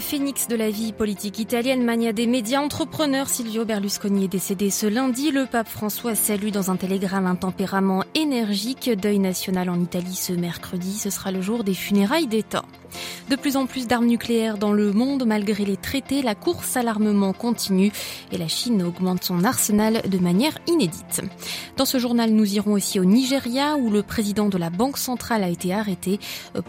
Phénix de la vie politique italienne, mania des médias, entrepreneur Silvio Berlusconi est décédé ce lundi. Le pape François salue dans un télégramme un tempérament énergique. Deuil national en Italie ce mercredi. Ce sera le jour des funérailles d'État. De plus en plus d'armes nucléaires dans le monde, malgré les traités, la course à l'armement continue et la Chine augmente son arsenal de manière inédite. Dans ce journal, nous irons aussi au Nigeria où le président de la Banque centrale a été arrêté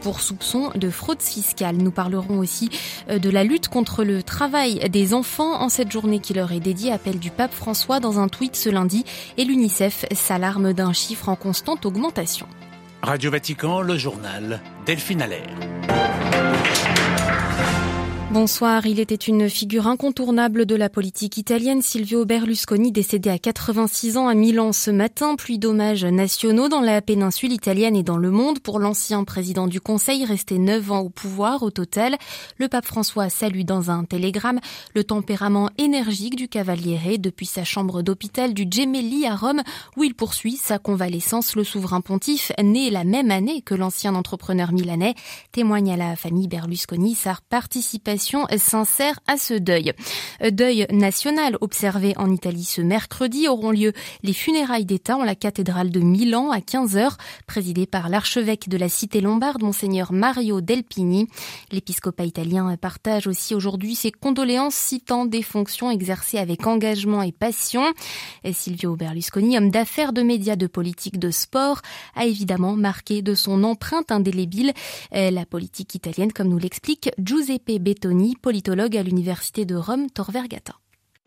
pour soupçon de fraude fiscale. Nous parlerons aussi de la lutte contre le travail des enfants en cette journée qui leur est dédiée, appel du pape François dans un tweet ce lundi et l'UNICEF s'alarme d'un chiffre en constante augmentation. Radio Vatican, le journal Delphine Allaire. Bonsoir, il était une figure incontournable de la politique italienne, Silvio Berlusconi, décédé à 86 ans à Milan ce matin, pluie d'hommages nationaux dans la péninsule italienne et dans le monde pour l'ancien président du Conseil, resté 9 ans au pouvoir au total. Le pape François salue dans un télégramme le tempérament énergique du Cavaliere depuis sa chambre d'hôpital du Gemelli à Rome, où il poursuit sa convalescence. Le souverain pontife, né la même année que l'ancien entrepreneur milanais, témoigne à la famille Berlusconi sa participation sincère à ce deuil. Deuil national observé en Italie ce mercredi auront lieu les funérailles d'État en la cathédrale de Milan à 15h, présidée par l'archevêque de la cité lombarde, monseigneur Mario Delpini. L'épiscopat italien partage aussi aujourd'hui ses condoléances citant des fonctions exercées avec engagement et passion. Et Silvio Berlusconi, homme d'affaires, de médias, de politique, de sport, a évidemment marqué de son empreinte indélébile la politique italienne, comme nous l'explique Giuseppe Politologue à l'Université de Rome, Tor Vergata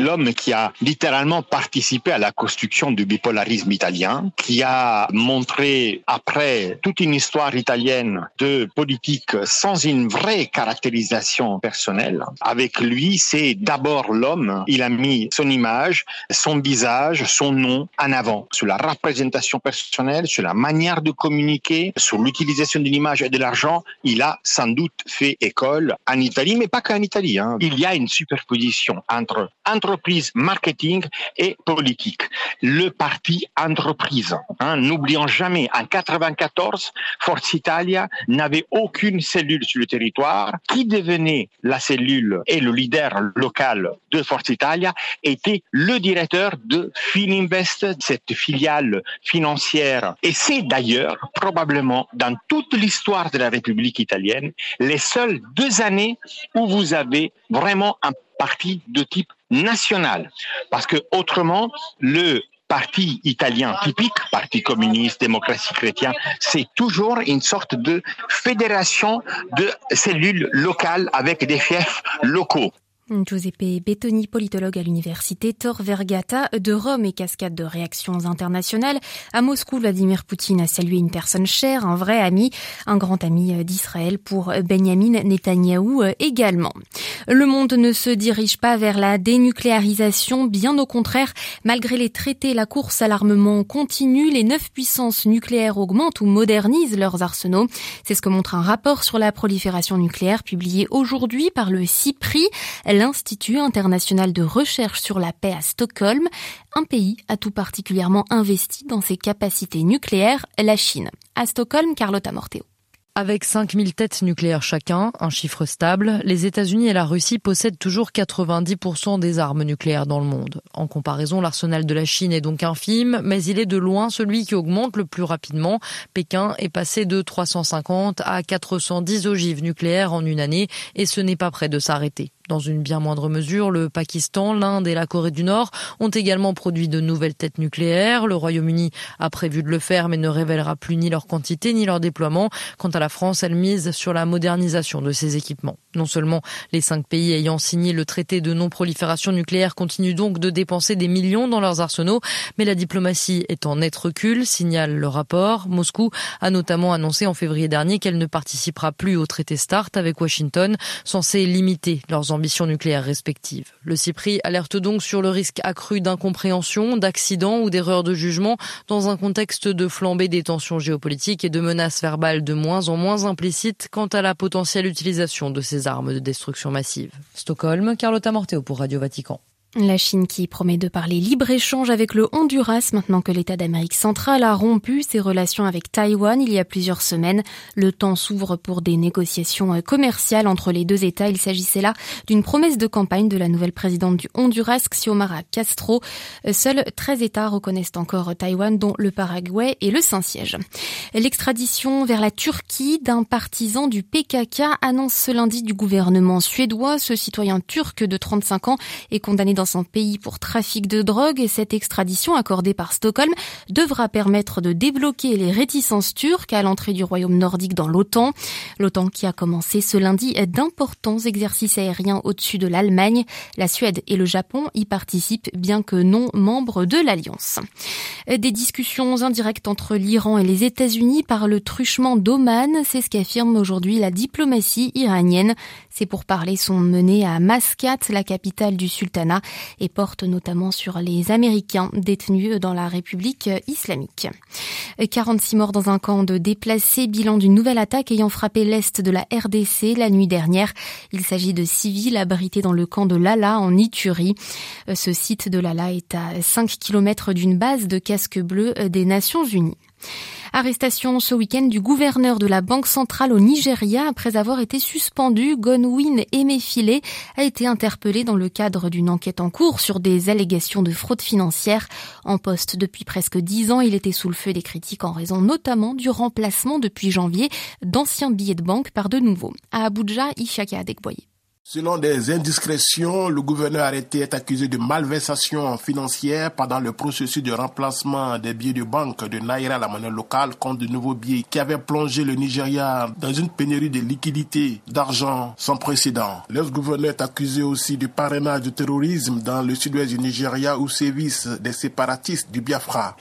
l'homme qui a littéralement participé à la construction du bipolarisme italien, qui a montré après toute une histoire italienne de politique sans une vraie caractérisation personnelle. Avec lui, c'est d'abord l'homme. Il a mis son image, son visage, son nom en avant sur la représentation personnelle, sur la manière de communiquer, sur l'utilisation de l'image et de l'argent. Il a sans doute fait école en Italie, mais pas qu'en Italie. Hein. Il y a une superposition entre, entre entreprise marketing et politique. Le parti entreprise. Hein, N'oublions jamais, en 94, Forza Italia n'avait aucune cellule sur le territoire. Qui devenait la cellule et le leader local de Forza Italia était le directeur de Fininvest, cette filiale financière. Et c'est d'ailleurs probablement dans toute l'histoire de la République italienne les seules deux années où vous avez vraiment un parti de type national. Parce que autrement, le parti italien typique, parti communiste, démocratie chrétienne, c'est toujours une sorte de fédération de cellules locales avec des fiefs locaux. Giuseppe Bettoni, politologue à l'université Tor Vergata de Rome et cascade de réactions internationales. À Moscou, Vladimir Poutine a salué une personne chère, un vrai ami, un grand ami d'Israël pour Benjamin Netanyahou également. Le monde ne se dirige pas vers la dénucléarisation, bien au contraire. Malgré les traités, la course à l'armement continue. Les neuf puissances nucléaires augmentent ou modernisent leurs arsenaux. C'est ce que montre un rapport sur la prolifération nucléaire publié aujourd'hui par le CIPRI l'Institut international de recherche sur la paix à Stockholm. Un pays a tout particulièrement investi dans ses capacités nucléaires, la Chine. À Stockholm, Carlotta Morteo. Avec 5000 têtes nucléaires chacun, un chiffre stable, les États-Unis et la Russie possèdent toujours 90% des armes nucléaires dans le monde. En comparaison, l'arsenal de la Chine est donc infime, mais il est de loin celui qui augmente le plus rapidement. Pékin est passé de 350 à 410 ogives nucléaires en une année et ce n'est pas près de s'arrêter. Dans une bien moindre mesure, le Pakistan, l'Inde et la Corée du Nord ont également produit de nouvelles têtes nucléaires. Le Royaume-Uni a prévu de le faire mais ne révélera plus ni leur quantité ni leur déploiement. Quant à la France, elle mise sur la modernisation de ses équipements. Non seulement les cinq pays ayant signé le traité de non-prolifération nucléaire continuent donc de dépenser des millions dans leurs arsenaux, mais la diplomatie est en net recul, signale le rapport. Moscou a notamment annoncé en février dernier qu'elle ne participera plus au traité START avec Washington, censé limiter leurs ambitions ambitions nucléaires respectives. Le CIPRI alerte donc sur le risque accru d'incompréhension, d'accidents ou d'erreurs de jugement dans un contexte de flambée des tensions géopolitiques et de menaces verbales de moins en moins implicites quant à la potentielle utilisation de ces armes de destruction massive. Stockholm, Carlotta Morteo pour Radio Vatican. La Chine qui promet de parler libre-échange avec le Honduras maintenant que l'État d'Amérique centrale a rompu ses relations avec Taïwan il y a plusieurs semaines. Le temps s'ouvre pour des négociations commerciales entre les deux États. Il s'agissait là d'une promesse de campagne de la nouvelle présidente du Honduras, Xiomara Castro. Seuls 13 États reconnaissent encore Taïwan, dont le Paraguay et le Saint-Siège. L'extradition vers la Turquie d'un partisan du PKK annonce ce lundi du gouvernement suédois. Ce citoyen turc de 35 ans est condamné dans son pays pour trafic de drogue et cette extradition accordée par Stockholm devra permettre de débloquer les réticences turques à l'entrée du royaume nordique dans l'OTAN. L'OTAN qui a commencé ce lundi d'importants exercices aériens au-dessus de l'Allemagne. La Suède et le Japon y participent bien que non membres de l'Alliance. Des discussions indirectes entre l'Iran et les États-Unis par le truchement d'Oman, c'est ce qu'affirme aujourd'hui la diplomatie iranienne. Ces pourparlers sont menés à Mascate, la capitale du sultanat, et portent notamment sur les Américains détenus dans la République islamique. 46 morts dans un camp de déplacés, bilan d'une nouvelle attaque ayant frappé l'est de la RDC la nuit dernière. Il s'agit de civils abrités dans le camp de Lala en Iturie. Ce site de Lala est à 5 km d'une base de casques bleus des Nations Unies. Arrestation ce week-end du gouverneur de la Banque centrale au Nigeria après avoir été suspendu. Gonwin Emefiele a été interpellé dans le cadre d'une enquête en cours sur des allégations de fraude financière. En poste depuis presque dix ans, il était sous le feu des critiques en raison notamment du remplacement depuis janvier d'anciens billets de banque par de nouveaux. À Abuja, Ishaka Adekboye. Selon des indiscrétions, le gouverneur arrêté est accusé de malversation financière pendant le processus de remplacement des billets de banque de Naira, la monnaie locale, contre de nouveaux billets qui avaient plongé le Nigeria dans une pénurie de liquidités, d'argent sans précédent. L'ex-gouverneur est accusé aussi de parrainage de terrorisme dans le sud-ouest du Nigeria où sévissent des séparatistes du Biafra.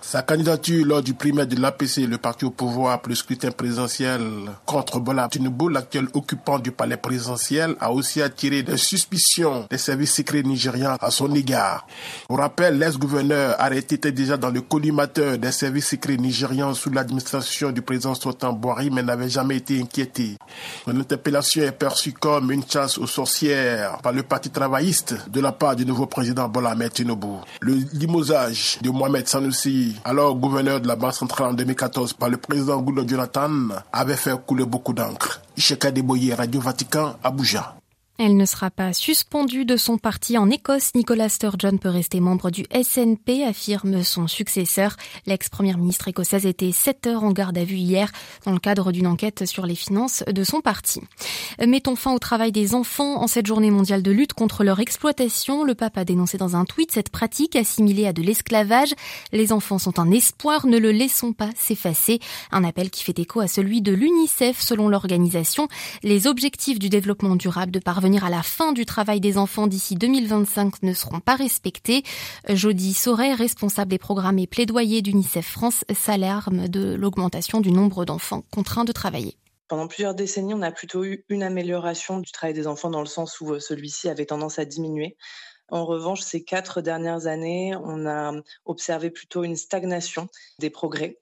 Sa candidature lors du primaire de l'APC, le parti au pouvoir pour le scrutin présidentiel contre Bola Tinubu, l'actuel occupant du palais présidentiel, a aussi attiré des suspicions des services secrets nigérians à son égard. Pour rappel, l'ex-gouverneur arrêté était déjà dans le collimateur des services secrets nigérians sous l'administration du président Sultan Boari, mais n'avait jamais été inquiété. Son interpellation est perçue comme une chasse aux sorcières par le parti travailliste de la part du nouveau président Bola Tinubu. Le limosage de Mohamed Sanoussi alors gouverneur de la Banque centrale en 2014 par le président Goulot Jonathan, avait fait couler beaucoup d'encre. Isheka Radio Vatican, Abuja. Elle ne sera pas suspendue de son parti en Écosse. Nicolas Sturgeon peut rester membre du SNP, affirme son successeur. L'ex-première ministre écossaise était 7 heures en garde à vue hier dans le cadre d'une enquête sur les finances de son parti. Mettons fin au travail des enfants en cette journée mondiale de lutte contre leur exploitation. Le pape a dénoncé dans un tweet cette pratique assimilée à de l'esclavage. Les enfants sont un espoir, ne le laissons pas s'effacer. Un appel qui fait écho à celui de l'UNICEF selon l'organisation. Les objectifs du développement durable de à la fin du travail des enfants d'ici 2025 ne seront pas respectés. Jody Sauret, responsable des programmes et plaidoyer d'UNICEF France, s'alarme de l'augmentation du nombre d'enfants contraints de travailler. Pendant plusieurs décennies, on a plutôt eu une amélioration du travail des enfants dans le sens où euh, celui-ci avait tendance à diminuer. En revanche, ces quatre dernières années, on a observé plutôt une stagnation des progrès.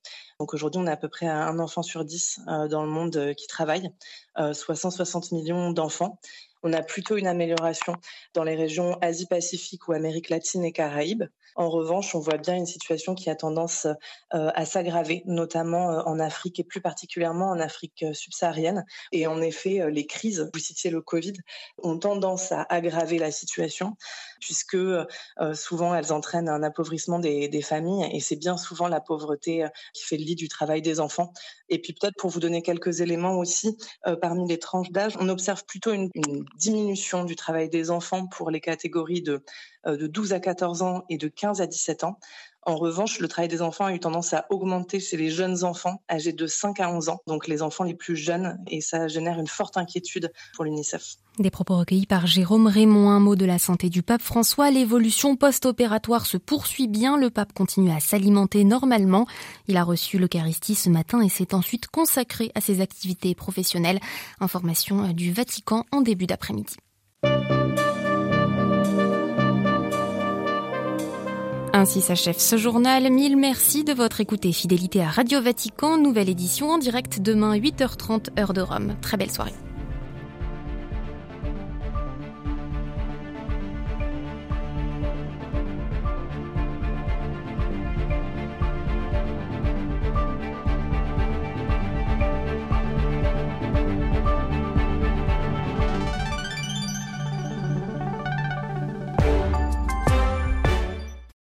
Aujourd'hui, on a à peu près un enfant sur dix euh, dans le monde euh, qui travaille, soit 160 millions d'enfants on a plutôt une amélioration dans les régions Asie-Pacifique ou Amérique latine et Caraïbes. En revanche, on voit bien une situation qui a tendance euh, à s'aggraver, notamment euh, en Afrique et plus particulièrement en Afrique euh, subsaharienne. Et en effet, les crises, vous citiez le Covid, ont tendance à aggraver la situation, puisque souvent elles entraînent un appauvrissement des, familles, et c'est bien souvent la pauvreté qui fait le du travail des enfants. Et puis peut-être pour vous donner quelques éléments aussi, parmi les tranches d'âge, on observe plutôt une, une diminution du travail des enfants pour les catégories de euh, de 12 à 14 ans et de 15 à 17 ans. En revanche, le travail des enfants a eu tendance à augmenter chez les jeunes enfants âgés de 5 à 11 ans, donc les enfants les plus jeunes, et ça génère une forte inquiétude pour l'UNICEF. Des propos recueillis par Jérôme Raymond, un mot de la santé du pape François. L'évolution post-opératoire se poursuit bien. Le pape continue à s'alimenter normalement. Il a reçu l'Eucharistie ce matin et s'est ensuite consacré à ses activités professionnelles. Information du Vatican en début d'après-midi. Ainsi s'achève ce journal. Mille merci de votre écoute et fidélité à Radio Vatican. Nouvelle édition en direct demain 8h30 heure de Rome. Très belle soirée.